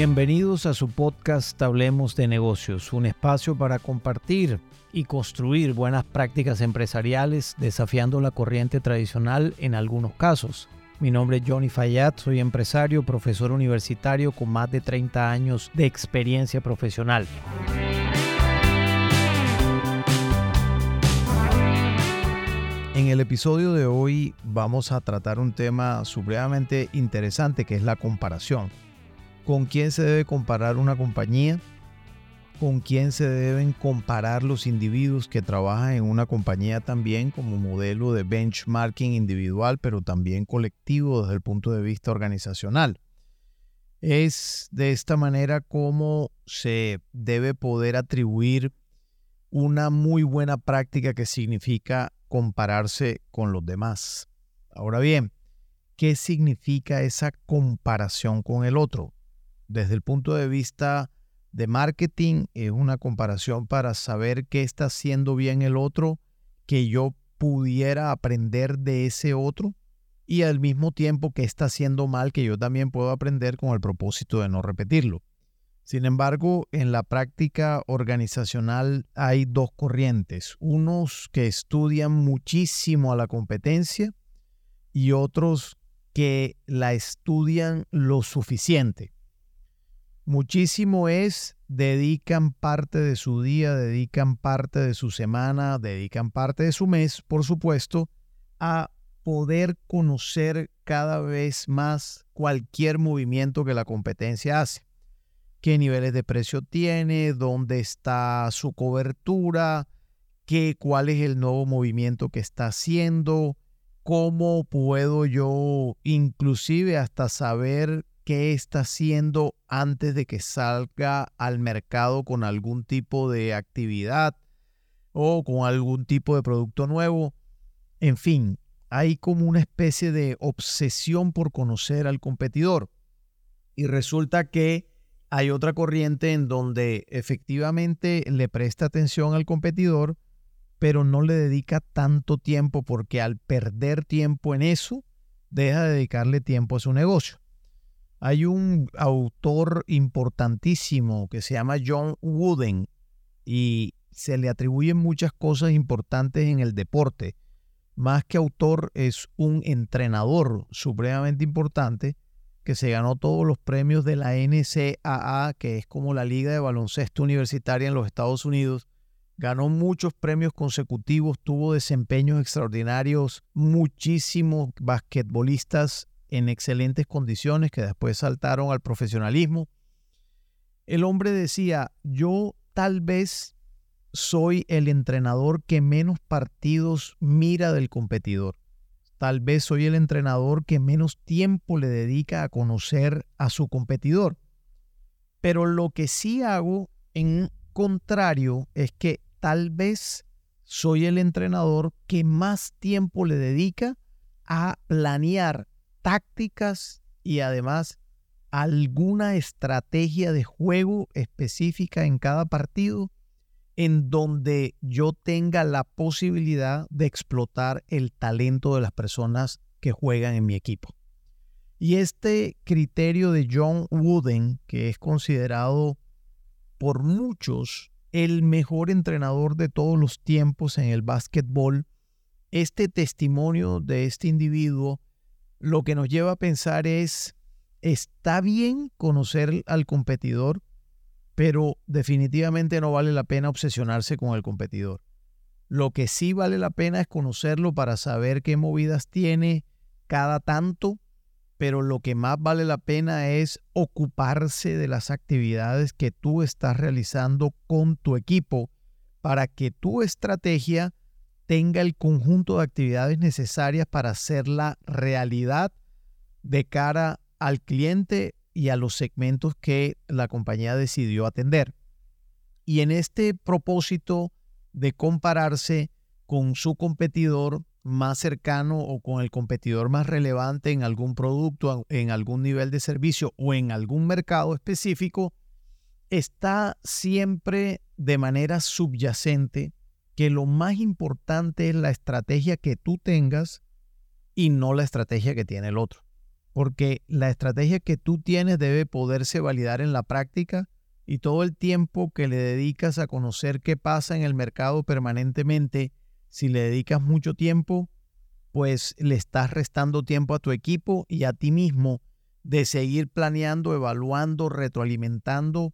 Bienvenidos a su podcast Hablemos de negocios, un espacio para compartir y construir buenas prácticas empresariales desafiando la corriente tradicional en algunos casos. Mi nombre es Johnny Fayad, soy empresario, profesor universitario con más de 30 años de experiencia profesional. En el episodio de hoy vamos a tratar un tema supremamente interesante que es la comparación. ¿Con quién se debe comparar una compañía? ¿Con quién se deben comparar los individuos que trabajan en una compañía también como modelo de benchmarking individual, pero también colectivo desde el punto de vista organizacional? Es de esta manera como se debe poder atribuir una muy buena práctica que significa compararse con los demás. Ahora bien, ¿qué significa esa comparación con el otro? Desde el punto de vista de marketing, es una comparación para saber qué está haciendo bien el otro, que yo pudiera aprender de ese otro y al mismo tiempo qué está haciendo mal que yo también puedo aprender con el propósito de no repetirlo. Sin embargo, en la práctica organizacional hay dos corrientes, unos que estudian muchísimo a la competencia y otros que la estudian lo suficiente. Muchísimo es, dedican parte de su día, dedican parte de su semana, dedican parte de su mes, por supuesto, a poder conocer cada vez más cualquier movimiento que la competencia hace. Qué niveles de precio tiene, dónde está su cobertura, qué, cuál es el nuevo movimiento que está haciendo, cómo puedo yo inclusive hasta saber qué está haciendo antes de que salga al mercado con algún tipo de actividad o con algún tipo de producto nuevo. En fin, hay como una especie de obsesión por conocer al competidor. Y resulta que hay otra corriente en donde efectivamente le presta atención al competidor, pero no le dedica tanto tiempo porque al perder tiempo en eso, deja de dedicarle tiempo a su negocio. Hay un autor importantísimo que se llama John Wooden y se le atribuyen muchas cosas importantes en el deporte. Más que autor es un entrenador supremamente importante que se ganó todos los premios de la NCAA, que es como la liga de baloncesto universitaria en los Estados Unidos. Ganó muchos premios consecutivos, tuvo desempeños extraordinarios, muchísimos basquetbolistas en excelentes condiciones que después saltaron al profesionalismo. El hombre decía, yo tal vez soy el entrenador que menos partidos mira del competidor. Tal vez soy el entrenador que menos tiempo le dedica a conocer a su competidor. Pero lo que sí hago en contrario es que tal vez soy el entrenador que más tiempo le dedica a planear tácticas y además alguna estrategia de juego específica en cada partido en donde yo tenga la posibilidad de explotar el talento de las personas que juegan en mi equipo. Y este criterio de John Wooden, que es considerado por muchos el mejor entrenador de todos los tiempos en el básquetbol, este testimonio de este individuo lo que nos lleva a pensar es, ¿está bien conocer al competidor? pero definitivamente no vale la pena obsesionarse con el competidor. Lo que sí vale la pena es conocerlo para saber qué movidas tiene cada tanto, pero lo que más vale la pena es ocuparse de las actividades que tú estás realizando con tu equipo para que tu estrategia tenga el conjunto de actividades necesarias para hacerla realidad de cara al cliente y a los segmentos que la compañía decidió atender. Y en este propósito de compararse con su competidor más cercano o con el competidor más relevante en algún producto, en algún nivel de servicio o en algún mercado específico, está siempre de manera subyacente que lo más importante es la estrategia que tú tengas y no la estrategia que tiene el otro. porque la estrategia que tú tienes debe poderse validar en la práctica y todo el tiempo que le dedicas a conocer qué pasa en el mercado permanentemente, si le dedicas mucho tiempo, pues le estás restando tiempo a tu equipo y a ti mismo de seguir planeando, evaluando, retroalimentando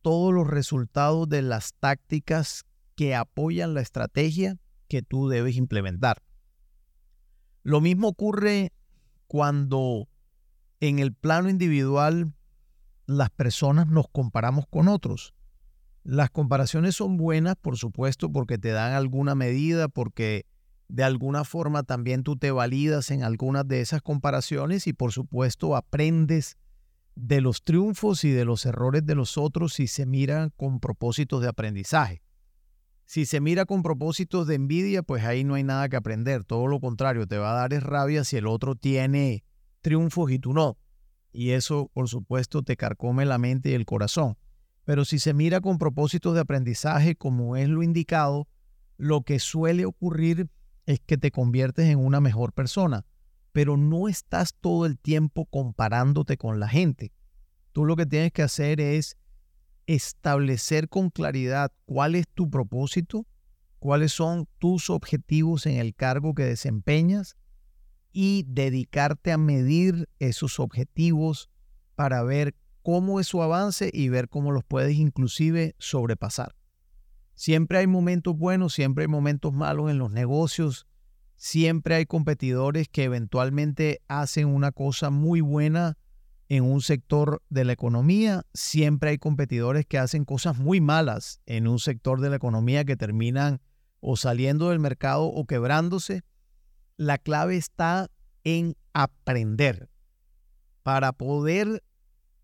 todos los resultados de las tácticas que apoyan la estrategia que tú debes implementar. Lo mismo ocurre cuando en el plano individual las personas nos comparamos con otros. Las comparaciones son buenas, por supuesto, porque te dan alguna medida, porque de alguna forma también tú te validas en algunas de esas comparaciones y por supuesto aprendes de los triunfos y de los errores de los otros si se miran con propósitos de aprendizaje. Si se mira con propósitos de envidia, pues ahí no hay nada que aprender. Todo lo contrario, te va a dar es rabia si el otro tiene triunfos y tú no. Y eso, por supuesto, te carcome la mente y el corazón. Pero si se mira con propósitos de aprendizaje, como es lo indicado, lo que suele ocurrir es que te conviertes en una mejor persona, pero no estás todo el tiempo comparándote con la gente. Tú lo que tienes que hacer es establecer con claridad cuál es tu propósito, cuáles son tus objetivos en el cargo que desempeñas y dedicarte a medir esos objetivos para ver cómo es su avance y ver cómo los puedes inclusive sobrepasar. Siempre hay momentos buenos, siempre hay momentos malos en los negocios, siempre hay competidores que eventualmente hacen una cosa muy buena en un sector de la economía, siempre hay competidores que hacen cosas muy malas en un sector de la economía que terminan o saliendo del mercado o quebrándose. La clave está en aprender para poder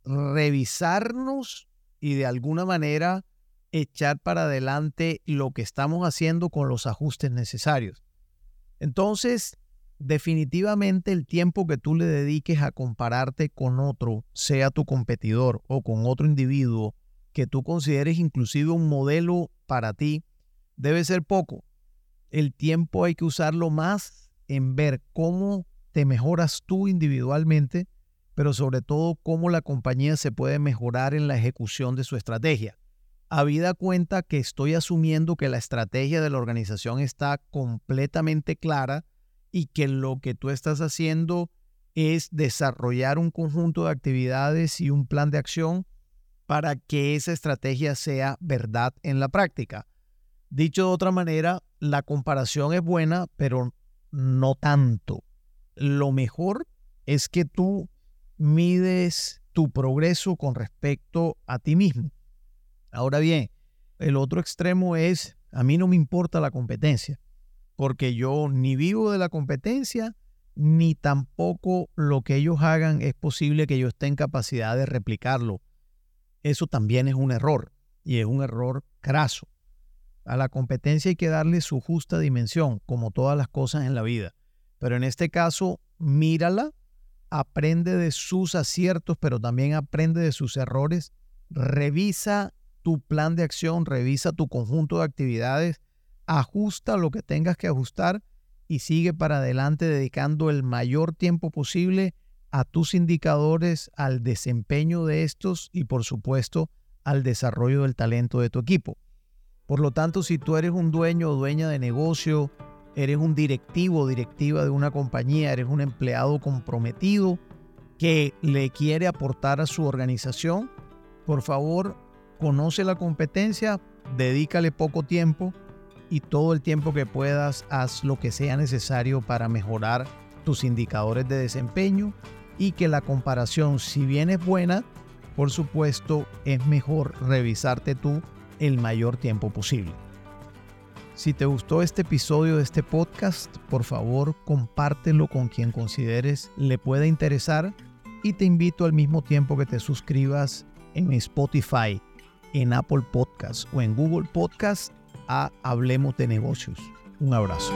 revisarnos y de alguna manera echar para adelante lo que estamos haciendo con los ajustes necesarios. Entonces, definitivamente el tiempo que tú le dediques a compararte con otro, sea tu competidor o con otro individuo que tú consideres inclusive un modelo para ti, debe ser poco. El tiempo hay que usarlo más en ver cómo te mejoras tú individualmente, pero sobre todo cómo la compañía se puede mejorar en la ejecución de su estrategia habida cuenta que estoy asumiendo que la estrategia de la organización está completamente clara y que lo que tú estás haciendo es desarrollar un conjunto de actividades y un plan de acción para que esa estrategia sea verdad en la práctica. Dicho de otra manera, la comparación es buena, pero no tanto. Lo mejor es que tú mides tu progreso con respecto a ti mismo. Ahora bien, el otro extremo es, a mí no me importa la competencia, porque yo ni vivo de la competencia, ni tampoco lo que ellos hagan es posible que yo esté en capacidad de replicarlo. Eso también es un error, y es un error craso. A la competencia hay que darle su justa dimensión, como todas las cosas en la vida. Pero en este caso, mírala, aprende de sus aciertos, pero también aprende de sus errores, revisa tu plan de acción, revisa tu conjunto de actividades, ajusta lo que tengas que ajustar y sigue para adelante dedicando el mayor tiempo posible a tus indicadores, al desempeño de estos y por supuesto al desarrollo del talento de tu equipo. Por lo tanto, si tú eres un dueño o dueña de negocio, eres un directivo o directiva de una compañía, eres un empleado comprometido que le quiere aportar a su organización, por favor conoce la competencia, dedícale poco tiempo y todo el tiempo que puedas haz lo que sea necesario para mejorar tus indicadores de desempeño y que la comparación, si bien es buena, por supuesto es mejor revisarte tú el mayor tiempo posible. Si te gustó este episodio de este podcast, por favor compártelo con quien consideres le pueda interesar y te invito al mismo tiempo que te suscribas en Spotify en Apple Podcast o en Google Podcast a Hablemos de Negocios. Un abrazo.